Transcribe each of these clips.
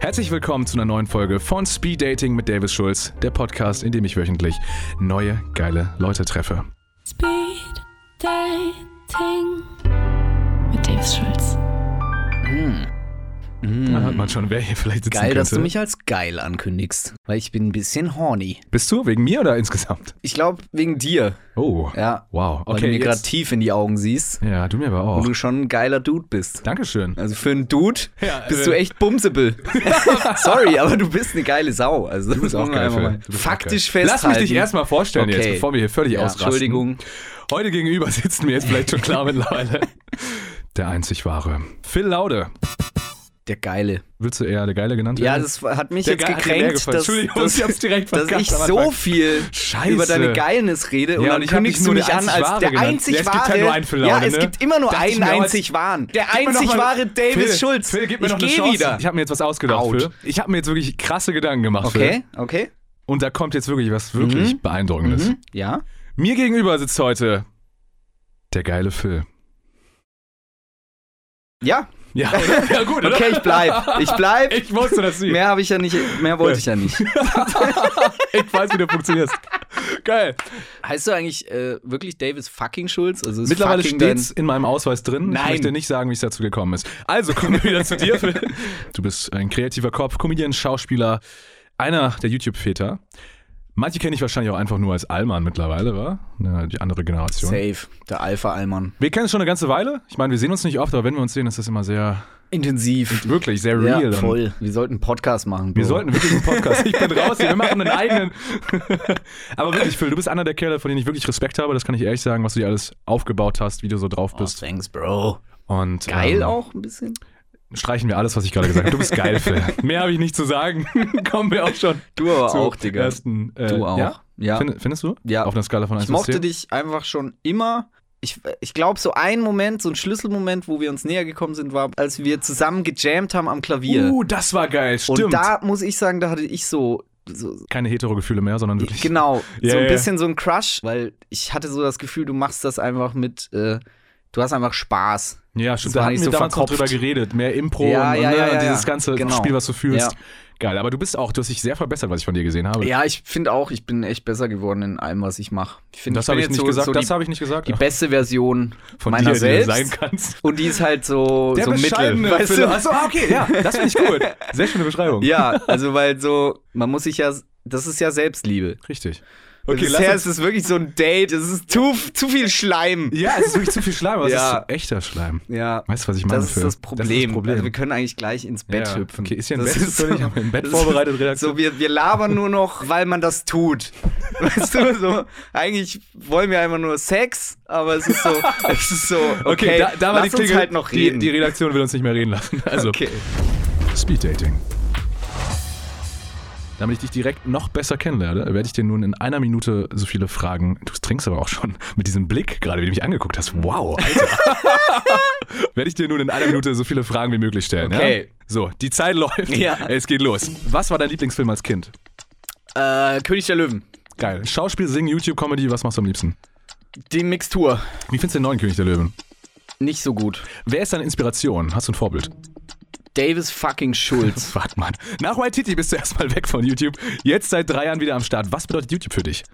Herzlich willkommen zu einer neuen Folge von Speed Dating mit Davis Schulz, der Podcast, in dem ich wöchentlich neue, geile Leute treffe. Man schon, wer hier vielleicht sitzen Geil, könnte. dass du mich als geil ankündigst, weil ich bin ein bisschen horny. Bist du? Wegen mir oder insgesamt? Ich glaube, wegen dir. Oh, Ja. wow. Weil Okay, du mir gerade jetzt, tief in die Augen siehst ja, du mir aber und auch. du schon ein geiler Dude bist. Dankeschön. Also für einen Dude Ja, bist äh, du echt bumsable. Sorry, aber du bist eine geile Sau. Also Du bist auch geil. Du bist auch faktisch geil. festhalten. Lass mich dich erstmal vorstellen jetzt, Okay. bevor wir hier völlig ja, ausrasten. Entschuldigung. Heute gegenüber sitzen mir jetzt vielleicht schon klar mittlerweile. Der einzig wahre. Phil Laude. Der Geile. Willst du eher der Geile genannt Ja, werden? das hat mich Der jetzt Ge- gekränkt, dass, Entschuldigung, dass, ich direkt dass ich so viel Scheiße. über deine Geilness rede und Ja, dann und ich hab kündigst du mich an als Wahre der genannt. einzig Ja, es gibt wahre. halt nur einen Phil Laude, ja, es ne? gibt immer nur Dachte ich einen einzig wahren. Der einzig wahre Davis Phil, Schulz. Phil, gib mir ich noch eine Chance. wieder. Ich habe mir jetzt was ausgedacht, Out. Phil. Ich habe mir jetzt wirklich krasse Gedanken gemacht, Okay, Phil. okay. Und da kommt jetzt wirklich was wirklich Beeindruckendes. Mhm. Ja. Mir gegenüber sitzt heute der geile Phil. Ja, Ja, ja gut, oder? okay, ich bleib. Ich bleib. Ich wusste, dass du... Mehr habe ich ja nicht, mehr wollte ich ja nicht. Ich weiß, wie du funktionierst. Geil. Heißt du eigentlich äh, wirklich Davis fucking Schulz? Also ist Mittlerweile fucking steht's in meinem Ausweis drin. Ich Nein. möchte nicht sagen, wie es dazu gekommen ist. Also kommen wir wieder zu dir, Phil. Du bist ein kreativer Kopf, Comedian, Schauspieler, einer der YouTube-Väter. Manche kenne ich wahrscheinlich auch einfach nur als Allmann mittlerweile, wa? Ja, die andere Generation. Safe, der Alpha-Allmann. Wir kennen es schon eine ganze Weile. Ich meine, wir sehen uns nicht oft, aber wenn wir uns sehen, ist das immer sehr, Intensiv. wirklich sehr real. Ja, Und voll. Wir sollten einen Podcast machen. Wir Bro. sollten wirklich einen Podcast. Ich bin raus hier. Wir machen einen eigenen. Aber wirklich, Phil, du bist einer der Kerle, von denen ich wirklich Respekt habe. Das kann ich ehrlich sagen, was du dir alles aufgebaut hast, wie du so drauf Oh, bist. thanks, Bro. Und Geil ähm, auch ein bisschen. Streichen wir alles, was ich gerade gesagt habe. Du bist geil, Phil. Mehr habe ich nicht zu sagen. Kommen wir auch schon. Du aber auch, Digga. Ersten, äh, Du auch. Ja? Ja. Find, findest du? Ja. Auf einer Skala von 1 Ich mochte bis 10? dich einfach schon immer. Ich, ich glaube, so ein Moment, so ein Schlüsselmoment, wo wir uns näher gekommen sind, war, als wir zusammen gejammt haben am Klavier. Uh, das war geil. Stimmt. Und da muss ich sagen, da hatte ich so, so Keine hetero-Gefühle mehr, sondern wirklich. genau, Ja, so ein bisschen so ein Crush, weil ich hatte so das Gefühl, du machst das einfach mit, äh, du hast einfach Spaß. Ja, stimmt. Da nicht wir so damals noch drüber geredet. Mehr Impro Ja, und, ja, ne, ja, und dieses ganze Genau. Spiel, was du fühlst. Geil. Aber du bist auch, du hast dich sehr verbessert, was ich von dir gesehen habe. Ja, ich finde auch, ich bin echt besser geworden in allem, was ich mache. Ich finde, das ich habe ich nicht so, gesagt. so das habe ich nicht gesagt. die beste Version von meiner dir, selbst. sein kannst. Und die ist halt so, so mittel. Weißt du? Achso, ah, okay, ja, das finde ich gut. Sehr schöne Beschreibung. Ja, also weil so, man muss sich ja, das ist ja Selbstliebe. Richtig. Okay, Okay, Bisher ist es wirklich so ein Date, es ist zu, zu viel Schleim. ja, es ist wirklich zu viel Schleim, aber Ja. es ist echter Schleim. Ja, Weißt du, was ich meine? das ist das Problem. Das ist das Problem. Also wir können eigentlich gleich ins Bett ja. hüpfen. Okay, ist hier ein Das Bett ist zufällig? Haben wir ein Bett vorbereitet, Redaktion? So, wir, wir labern nur noch, weil man das tut. Weißt du, so, eigentlich wollen wir einfach nur Sex, aber es ist so, es ist so, okay, da, da war lass die Klingel, uns halt noch die, reden. die Redaktion will uns nicht mehr reden lassen. Also, okay. Speed Dating. Damit ich dich direkt noch besser kennenlerne, werde ich dir nun in einer Minute so viele Fragen. Du trinkst aber auch schon mit diesem Blick, gerade wie du mich angeguckt hast. Wow, Alter. werde ich dir nun in einer Minute so viele Fragen wie möglich stellen. Okay. Ja? So, die Zeit läuft. Ja. Es geht los. Was war dein Lieblingsfilm als Kind? Äh, König der Löwen. Geil. Schauspiel, Singen, YouTube, Comedy, was machst du am liebsten? Die Mixtur. Wie findest du den neuen König der Löwen? Nicht so gut. Wer ist deine Inspiration? Hast du ein Vorbild? Davis fucking Schulz. Warte mal. Nach White Titty bist du erstmal weg von YouTube. Jetzt seit drei Jahren wieder am Start. Was bedeutet YouTube für dich?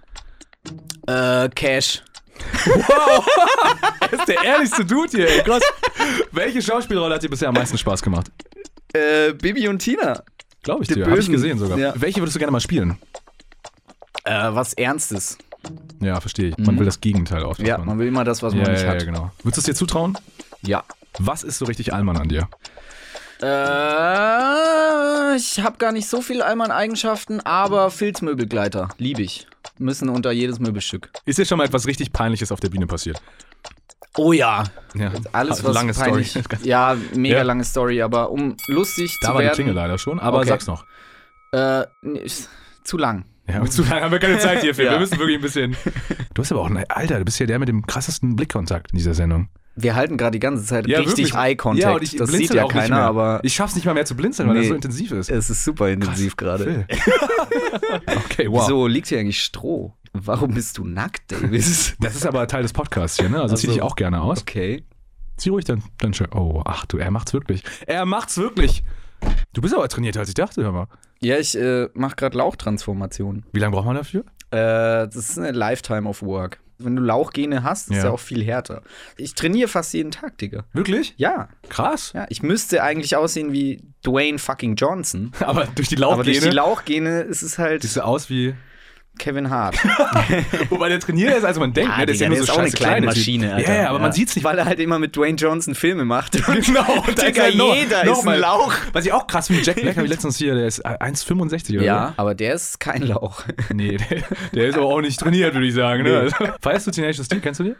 äh, Cash. Das ist der ehrlichste Dude hier, ey. Krass. Welche Schauspielrolle hat dir bisher am meisten Spaß gemacht? Äh, Bibi und Tina. Glaube ich Die dir. Habe ich gesehen sogar. Ja. Welche würdest du gerne mal spielen? Äh, was Ernstes. Ja, verstehe ich. Man will das Gegenteil oft. Ja, man will immer das, was man ja, nicht ja, hat. ja, genau. Würdest du es dir zutrauen? Ja. Was ist so richtig Allmann an dir? Äh, ich habe gar nicht so viel Allmann-Eigenschaften, aber Filzmöbelgleiter. Liebe ich. Müssen unter jedes Möbelstück. Ist dir schon mal etwas richtig Peinliches auf der Bühne passiert? Oh ja. Ja, Alles, was lange peinlich. Story. Ja, mega Ja. lange Story, aber um lustig Da zu war die werden. Klingel leider schon, aber Okay. sag's noch. Äh, nee, zu lang. Ja, zu lange haben wir keine Zeit hier, Phil. Ja. Wir müssen wirklich ein bisschen. Du hast aber auch, ein, Alter, du bist ja der mit dem krassesten Blickkontakt in dieser Sendung. Wir halten gerade die ganze Zeit richtig wirklich. Eye-Contact. Ja, und ich das sieht ja keiner, aber Ich schaff's nicht mal mehr zu blinzeln, weil Nee. das so intensiv ist. es ist super intensiv gerade. Okay, wow. Wieso liegt hier eigentlich Stroh? Warum bist du nackt, Davis? Das ist aber Teil des Podcasts hier, ne? Also zieh Ach so. dich auch gerne aus. okay. Zieh ruhig dann, dann schön. Oh, ach du, er macht's wirklich. Er macht's wirklich. Du bist aber trainierter, als ich dachte, hör mal. Ja, ich äh, mache gerade Lauchtransformation. Wie lange braucht man dafür? Äh, das ist eine Lifetime of Work. Wenn du Lauchgene hast, ist Ja. ja auch viel härter. Ich trainiere fast jeden Tag, Digga. Wirklich? Ja, Krass. ja. Ich müsste eigentlich aussehen wie Dwayne fucking Johnson. Aber durch die Aber durch die Lauchgene ist es halt siehst du aus wie. Kevin Hart. Wobei der trainierter ist, als man denkt. Ja, ne? Der ist ja nur so auch eine kleine kleine. Maschine, Alter. Ja, ja, aber man Ja. sieht's nicht. Weil er halt immer mit Dwayne Johnson Filme macht. Genau, da Digga, ist halt noch- jeder noch ist ein Lauch. Was ich auch krass finde, Jack Black habe ich letztens hier, der ist 1,65 oder Ja, aber der ist kein Lauch. Nee, der, der ist aber auch nicht trainiert, würde ich sagen. Ne? Nee. Also, feierst du Teenage Steel? Kennst du die?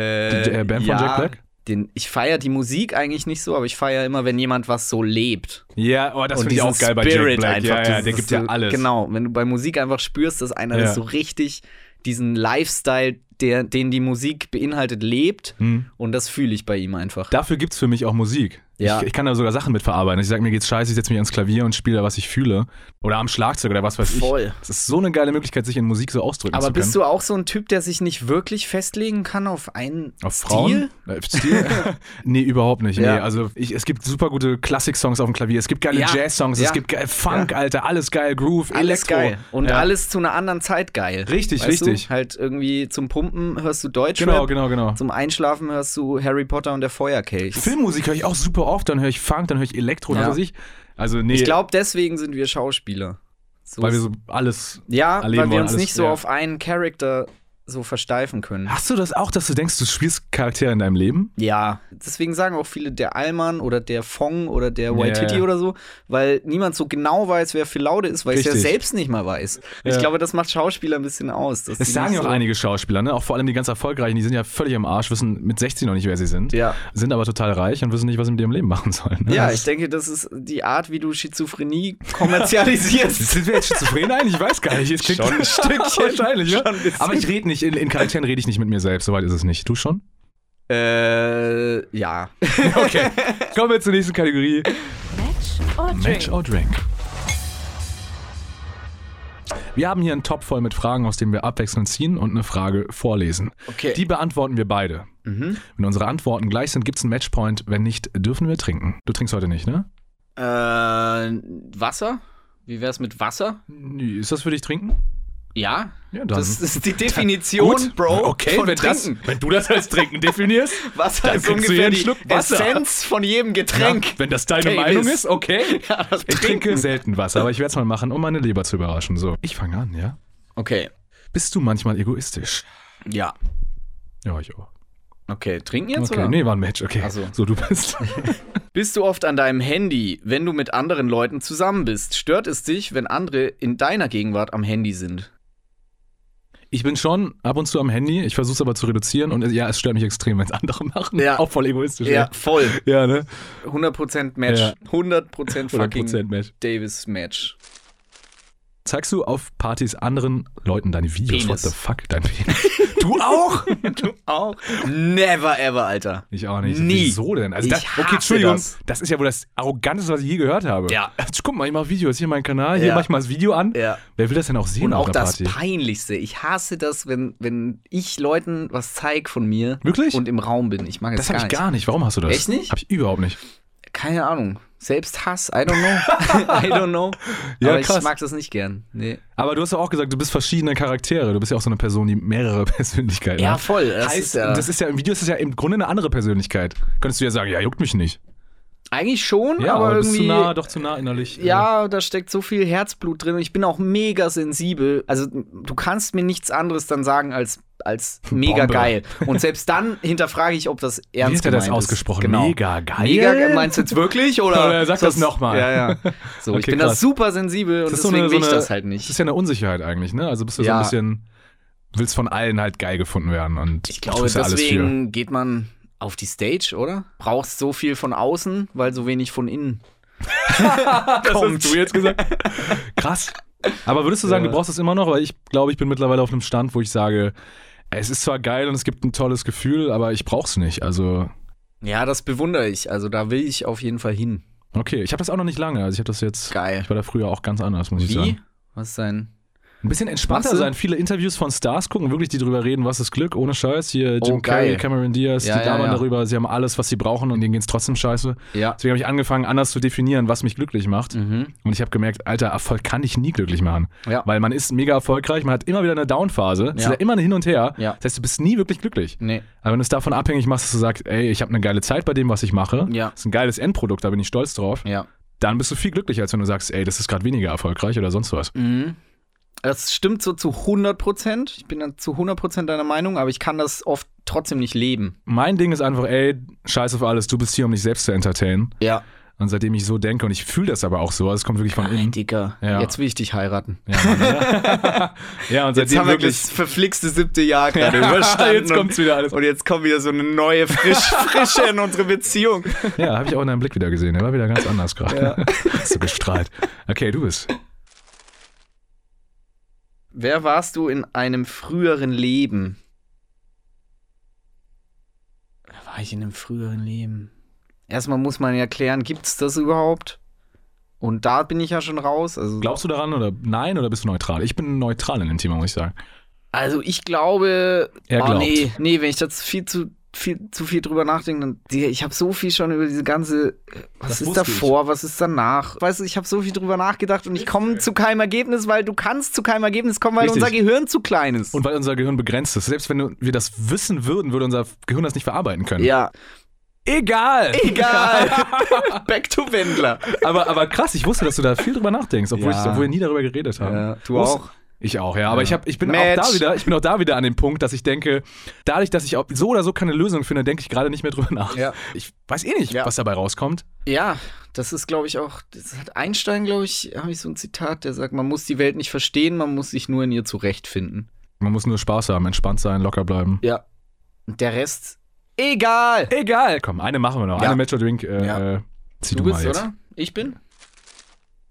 Äh, Die, äh, Band von Jack Black? Den, ich feiere die Musik eigentlich nicht so, aber ich feiere immer, wenn jemand was so lebt. Ja, oh, das finde ich auch geil bei Jack Spirit Black. einfach. ja, ja, dieses- der gibt ja alles. Genau, wenn du bei Musik einfach spürst, dass einer Ja. das so richtig diesen Lifestyle, der, den die Musik beinhaltet, lebt. Hm. Und das fühle ich bei ihm einfach. Dafür gibt es für mich auch Musik. Ja. Ich, ich kann da sogar Sachen mitverarbeiten. Ich sage, mir geht's scheiße, ich setze mich ans Klavier und spiele da, was ich fühle. Oder am Schlagzeug oder was weiß ich. Voll. Das ist so eine geile Möglichkeit, sich in Musik so ausdrücken Aber zu können. bist du auch so ein Typ, der sich nicht wirklich festlegen kann auf einen Auf Stil? Frauen? Äh, Stil? nee, überhaupt nicht. Ja. Nee, also ich, es gibt super gute Klassik-Songs auf dem Klavier. Es gibt geile Ja. Jazz-Songs. Es Ja. gibt geil Funk, Alter. Alles geil. Groove, Alles Elektro. geil. Und Ja. alles zu einer anderen Zeit geil. Richtig, weißt richtig. Du? Halt irgendwie zum Pumpen hörst du Deutschrap. Genau, genau, genau. Zum Einschlafen hörst du Harry Potter und der Feuerkelch. Filmmusik höre ich auch super oft. Dann höre ich Funk, dann höre ich Elektro, Ja. was weiß ich. Also nee, Ich glaube, deswegen sind wir Schauspieler. So weil wir so alles ja, weil wir uns alles- nicht so ja. auf einen Charakter so versteifen können. Hast du das auch, dass du denkst, du spielst Charaktere in deinem Leben? Ja, deswegen sagen auch viele der Allmann oder der Fong oder der Waititi ja. oder so, weil niemand so genau weiß, wer Phil Laude ist, weil es ja selbst nicht mal weiß. Ich Ja. glaube, das macht Schauspieler ein bisschen aus. Das sagen ja auch so einige Schauspieler, ne? auch vor allem die ganz erfolgreichen, die sind ja völlig im Arsch, wissen mit 16 noch nicht, wer sie sind, Ja. sind aber total reich und wissen nicht, was sie mit ihrem Leben machen sollen. Ne? Ja, Das- ich denke, das ist die Art, wie du Schizophrenie kommerzialisierst. Sind wir jetzt schizophren eigentlich? Ich weiß gar nicht. Es klingt Schon ein Stückchen. Wahrscheinlich, ja. Aber ich rede nicht, in, in Charakteren rede ich nicht mit mir selbst, soweit ist es nicht. Du schon? äh, ja. Okay. Kommen wir zur nächsten Kategorie. Match or Drink? Match or Drink. Wir haben hier einen Topf voll mit Fragen, aus dem wir abwechselnd ziehen und eine Frage vorlesen. Okay. Die beantworten wir beide. Mhm. Wenn unsere Antworten gleich sind, gibt es einen Matchpoint. Wenn nicht, dürfen wir trinken. Du trinkst heute nicht, ne? Äh, Wasser? Wie wär's mit Wasser? Ist das für dich trinken? Ja. Ja. Das ist die Definition, Gut. Bro. Okay, von wenn, das, wenn du das als Trinken definierst. Wasser ist ungefähr die Schluck Wasser. Essenz von jedem Getränk. Ja, wenn das deine Davis. Meinung ist, okay. Ja, Ich trinke selten Wasser, aber ich werde es mal machen, um meine Leber zu überraschen. So, ich fange an, ja? Okay. Bist du manchmal egoistisch? Ja. Ja, ich auch. Okay, trinken jetzt Okay, oder? nee, war ein Match, okay. Ach so. so, du bist. Bist du oft an deinem Handy, wenn du mit anderen Leuten zusammen bist? Stört es dich, wenn andere in deiner Gegenwart am Handy sind? Ich bin schon ab und zu am Handy, ich versuche es aber zu reduzieren und ja, es stört mich extrem, wenn es andere machen. Ja. Auch voll egoistisch. Ja, voll. Ja, ne? 100% Match. Ja. 100% fucking 100% Match. Davis Match. Zeigst du auf Partys anderen Leuten deine Videos? Penis. What the fuck? Dein Penis. du auch? Du auch? Never ever, Alter. Ich auch nicht. Nie. Wieso denn? Also Ich das, okay, Entschuldigung, das. das. ist ja wohl das Arroganteste, was ich je gehört habe. Ja. Guck mal, ich mache Videos, hier mein Kanal, hier Ja. mach ich mal das Video an. Ja. Wer will das denn auch sehen Und auf auch einer das Party? Peinlichste. Ich hasse das, wenn, wenn ich Leuten was zeig von mir Wirklich? und im Raum bin. Ich mag es das gar habe ich gar nicht. Warum hast du das? Echt nicht? Hab ich überhaupt nicht. Keine Ahnung. Selbst Hass, I don't know. I don't know. Ja, Aber krass. ich mag das nicht gern. Nee. Aber du hast ja auch gesagt, du bist verschiedene Charaktere. Du bist ja auch so eine Person, die mehrere Persönlichkeiten Ja, hat. voll. Das heißt, ist ja, das ist ja im Video ist das ja im Grunde eine andere Persönlichkeit. Könntest du ja sagen, ja, juckt mich nicht. Eigentlich schon, Ja, aber, irgendwie. zu nah, doch zu nah innerlich. Ja, da steckt so viel Herzblut drin und ich bin auch mega sensibel. Also du kannst mir nichts anderes dann sagen als, als mega Bombe. geil. Und selbst dann hinterfrage ich, ob das Wie ernst hat er das gemeint ausgesprochen? Ist. Genau. Mega geil. Mega geil. Meinst du jetzt wirklich? Oder, Oder sag das noch mal. Ja, ja. So, ich Okay, bin da krass. super sensibel und Das ist so deswegen eine- will so ich eine- das halt Das nicht. ist ja eine Unsicherheit eigentlich, ne? Also bist du so Ja. ein bisschen, willst von allen halt geil gefunden werden und Ich glaube, deswegen geht man auf die Stage, oder? Brauchst so viel von außen, weil so wenig von innen. Das kommt. hast du jetzt gesagt. Krass. Aber würdest du sagen, Ja. du brauchst das immer noch? Weil ich glaube, ich bin mittlerweile auf einem Stand, wo ich sage, es ist zwar geil und es gibt ein tolles Gefühl, aber ich brauch's nicht. Also, Ja, das bewundere ich. Also da will ich auf jeden Fall hin. okay. Ich habe das auch noch nicht lange. Also ich habe das jetzt. Geil. Ich war da früher auch ganz anders, muss ich Wie? sagen. Was ist dein Ein bisschen entspannter sein. Viele Interviews von Stars gucken, wirklich, die drüber reden, was ist Glück, ohne Scheiß. Hier Jim Oh. Carrey, Cameron Diaz, Ja, die ja, labern ja. darüber, sie haben alles, was sie brauchen und denen geht's trotzdem scheiße. Ja. Deswegen habe ich angefangen, anders zu definieren, was mich glücklich macht. Mhm. Und ich habe gemerkt, Alter, Erfolg kann dich nie glücklich machen. Ja. Weil man ist mega erfolgreich, man hat immer wieder eine Downphase, es Ja. ist ja immer ein Hin und Her. Ja. Das heißt, du bist nie wirklich glücklich. Nee. Aber wenn du es davon abhängig machst, dass du sagst, ey, ich habe eine geile Zeit bei dem, was ich mache, Ja. das ist ein geiles Endprodukt, da bin ich stolz drauf, Ja. dann bist du viel glücklicher, als wenn du sagst, ey, das ist gerade weniger erfolgreich oder sonst was. Mhm. Das stimmt so zu 100 Prozent. Ich bin dann zu 100 Prozent deiner Meinung, aber ich kann das oft trotzdem nicht leben. Mein Ding ist einfach, ey, scheiß auf alles, du bist hier, um dich selbst zu entertainen. Ja. Und seitdem ich so denke, und ich fühle das aber auch so, also es kommt wirklich von innen. Dicker, Ja. jetzt will ich dich heiraten. Ja, Mann, ja. ja, und Jetzt seitdem haben wir wirklich. das verflixte siebte Jahr gerade überstanden. jetzt kommt's wieder alles. Und jetzt kommt wieder so eine neue Frisch Frische in unsere Beziehung. Ja, habe ich auch in deinem Blick wieder gesehen. Der war wieder ganz anders gerade. Hast du gestrahlt. Okay, du bist. Wer warst du in einem früheren Leben? Wer war ich in einem früheren Leben? Erstmal muss man ja klären, gibt es das überhaupt? Und da bin ich ja schon raus. Also, Glaubst du daran oder nein oder bist du neutral? Ich bin neutral in dem Thema, muss ich sagen. also ich glaube. Er oh, glaubt. nee, nee, wenn ich das viel zu viel, zu viel drüber nachdenke, dann. Digga, Ich habe so viel schon über diese ganze. Was Das ist davor, was ist danach? Weißt du, ich habe so viel drüber nachgedacht und ich komme zu keinem Ergebnis, weil du kannst zu keinem Ergebnis kommen, weil Richtig. unser Gehirn zu klein ist. Und weil unser Gehirn begrenzt ist. Selbst wenn wir das wissen würden, würde unser Gehirn das nicht verarbeiten können. ja, Egal. egal. Back to Wendler. aber, aber krass, ich wusste, dass du da viel drüber nachdenkst, obwohl, Ja. ich, obwohl wir nie darüber geredet haben. Ja, du Wusst- auch. Ich auch, ja. Aber ich, hab, ich, bin auch Match. da wieder, ich bin auch da wieder an dem Punkt, dass ich denke, dadurch, dass ich auch so oder so keine Lösung finde, denke ich gerade nicht mehr drüber nach. Ja. Ich weiß eh nicht, Ja. was dabei rauskommt. Ja, das ist, glaube ich, auch, das hat Einstein, glaube ich, habe ich so ein Zitat, der sagt, man muss die Welt nicht verstehen, man muss sich nur in ihr zurechtfinden. Man muss nur Spaß haben, entspannt sein, locker bleiben. Ja. Und der Rest, egal. Egal. Komm, eine machen wir noch. Ja. Eine Metro Drink. Äh, Ja. Du du, bist, oder? Ich bin?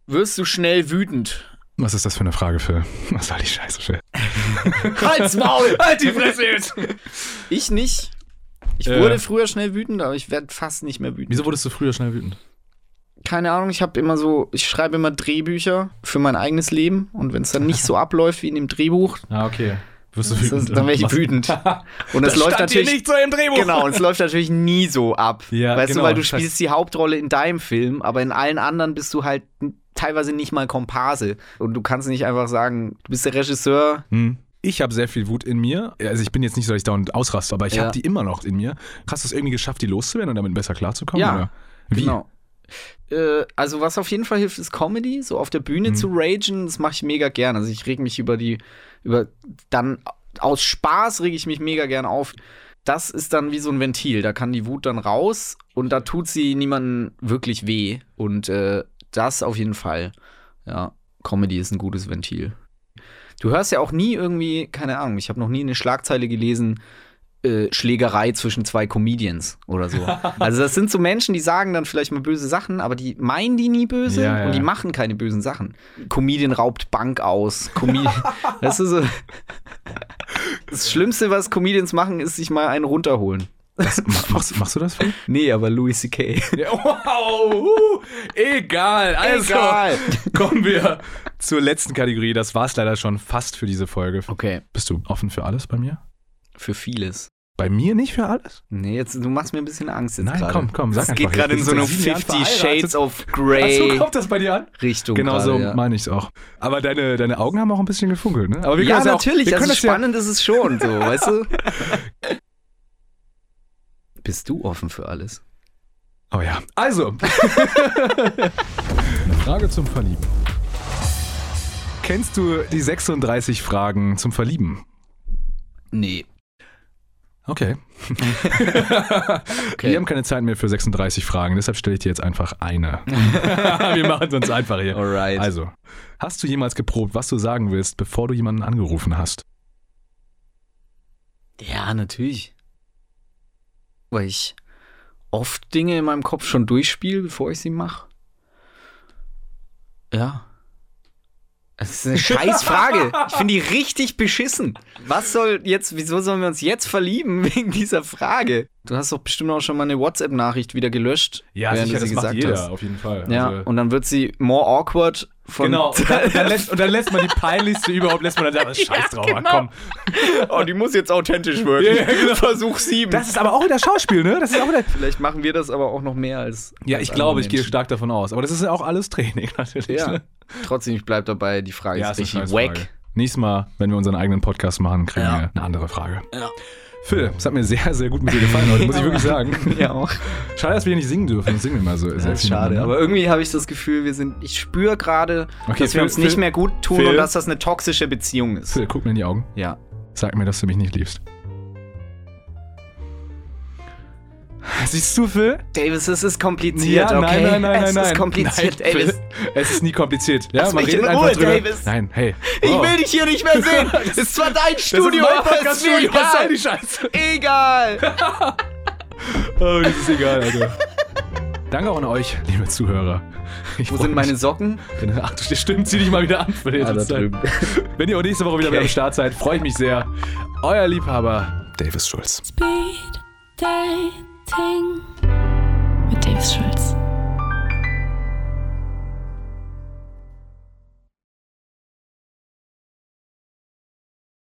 Wirst du schnell wütend? Was ist das für eine Frage, Phil? Was soll die Scheiße, Phil? Halt's Maul! halt die Fresse jetzt! Ich nicht. Ich Äh. wurde früher schnell wütend, aber ich werde fast nicht mehr wütend. Wieso wurdest du früher schnell wütend? Keine Ahnung, ich habe immer so, ich schreibe immer Drehbücher für mein eigenes Leben und wenn es dann nicht so abläuft wie in dem Drehbuch, Ah, okay. Wirst du wütend? ist, dann wäre ich wütend. Und es läuft natürlich nicht so im Drehbuch. Genau, und es läuft natürlich nie so ab. Ja, weißt genau. du, weil du spielst die Hauptrolle in deinem Film, aber in allen anderen bist du halt teilweise nicht mal Komparse. Und du kannst nicht einfach sagen, du bist der Regisseur. Hm. Ich habe sehr viel Wut in mir. Also ich bin jetzt nicht so, dass ich dauernd ausraste, aber ich Ja. habe die immer noch in mir. Hast du es irgendwie geschafft, die loszuwerden und damit besser klarzukommen? Ja, oder? Wie? Genau. Äh, also was auf jeden Fall hilft, ist Comedy, so auf der Bühne Mhm. zu ragen, das mache ich mega gern. Also ich reg mich über die, über dann aus Spaß reg ich mich mega gern auf. Das ist dann wie so ein Ventil, da kann die Wut dann raus und da tut sie niemandem wirklich weh. Und äh, das auf jeden Fall. Ja, Comedy ist ein gutes Ventil. Du hörst ja auch nie irgendwie, keine Ahnung, ich habe noch nie eine Schlagzeile gelesen, äh, Schlägerei zwischen zwei Comedians oder so. Also das sind so Menschen, die sagen dann vielleicht mal böse Sachen, aber die meinen die nie böse Ja, ja. und die machen keine bösen Sachen. Comedian raubt Bank aus. Comedian, das ist so. Das Schlimmste, was Comedians machen, ist sich mal einen runterholen. Das, ma- machst, machst du das, Phil? Nee, aber Louis C.K. Wow, uh, egal. Also Egal. kommen wir zur letzten Kategorie. Das war's leider schon fast für diese Folge. Okay, Bist du offen für alles bei mir? für vieles. Bei mir nicht für alles? Nee, jetzt, du machst mir ein bisschen Angst jetzt Nein, gerade. komm, komm, sag Es einfach geht gerade in so eine Ich bin seit sieben Jahren 50 verheiratet. Shades of Grey so, kommt das bei dir an? Richtung Genau so ja. meine ich es auch. Aber deine, deine Augen haben auch ein bisschen gefunkelt, ne? Aber wir Ja, das natürlich. Auch, wir also das ja, spannend ist es schon, so, weißt du? Bist du offen für alles? Oh ja. Also. Eine Frage zum Verlieben. Kennst du die 36 Fragen zum Verlieben? Nee. Okay. Wir haben keine Zeit mehr für 36 Fragen, deshalb stelle ich dir jetzt einfach eine. Wir machen es uns einfach hier. Alright. Also, hast du jemals geprobt, was du sagen willst, bevor du jemanden angerufen hast? Ja, natürlich. Weil ich oft Dinge in meinem Kopf schon durchspiele, bevor ich sie mache. Ja. Das ist eine scheiß Frage. Ich finde die richtig beschissen. Was soll jetzt, wieso sollen wir uns jetzt verlieben wegen dieser Frage? Du hast doch bestimmt auch schon mal eine WhatsApp-Nachricht wieder gelöscht. während du sie gesagt hast. auf jeden Fall. Ja, Also, und dann wird sie more awkward von. Genau, und dann, und, dann lässt, und dann lässt man die peinlichste überhaupt, lässt man dann sagen, scheiß drauf, genau. komm. oh, die muss jetzt authentisch wirken. Ja, ja, genau. Versuch sieben. Das ist aber auch wieder Schauspiel, ne? Das ist auch wieder. Vielleicht machen wir das aber auch noch mehr als. Ja, als ich glaube, ich gehe stark davon aus. Aber das ist ja auch alles Training, natürlich. Ja. Ne? Trotzdem, ich bleib dabei, die Frage Ja, ist richtig wack. Nächstes Mal, wenn wir unseren eigenen Podcast machen, kriegen Ja. wir eine andere Frage. Ja. Phil, es hat mir sehr, sehr gut mit dir gefallen heute, muss ich wirklich sagen. Ja, auch. Schade, dass wir nicht singen dürfen. Das singen wir mal so sehr Das ist viel. schade. ne? Aber irgendwie habe ich das Gefühl, wir sind. Ich spüre gerade, Okay, dass wir Phil- uns nicht Phil- mehr gut tun Phil- und dass das eine toxische Beziehung ist. Phil, guck mir in die Augen. Ja. Sag mir, dass du mich nicht liebst. Siehst du, Phil? Davis, es ist kompliziert, okay? nein, nein, nein, es nein. ist kompliziert, nein, Davis. Phil, es ist nie kompliziert. Ja, Lass man mich redet in einfach Ruhe, drüber. Davis. Nein, hey. Ich Oh. will dich hier nicht mehr sehen. Es ist zwar dein Studio, das ist mein aber es ist Was soll mir die Scheiße? egal. egal. Oh, das ist egal, Alter. Danke auch an euch, liebe Zuhörer. Ich Wo sind meine Socken? Ach, du stimmt, zieh dich mal wieder an für den Ah, Zeit. Wenn ihr auch nächste Woche wieder Okay. mit am Start seid, freue ich mich sehr. Euer Liebhaber, Davis Schulz. Speed dating. Ting mit Dave Schulz.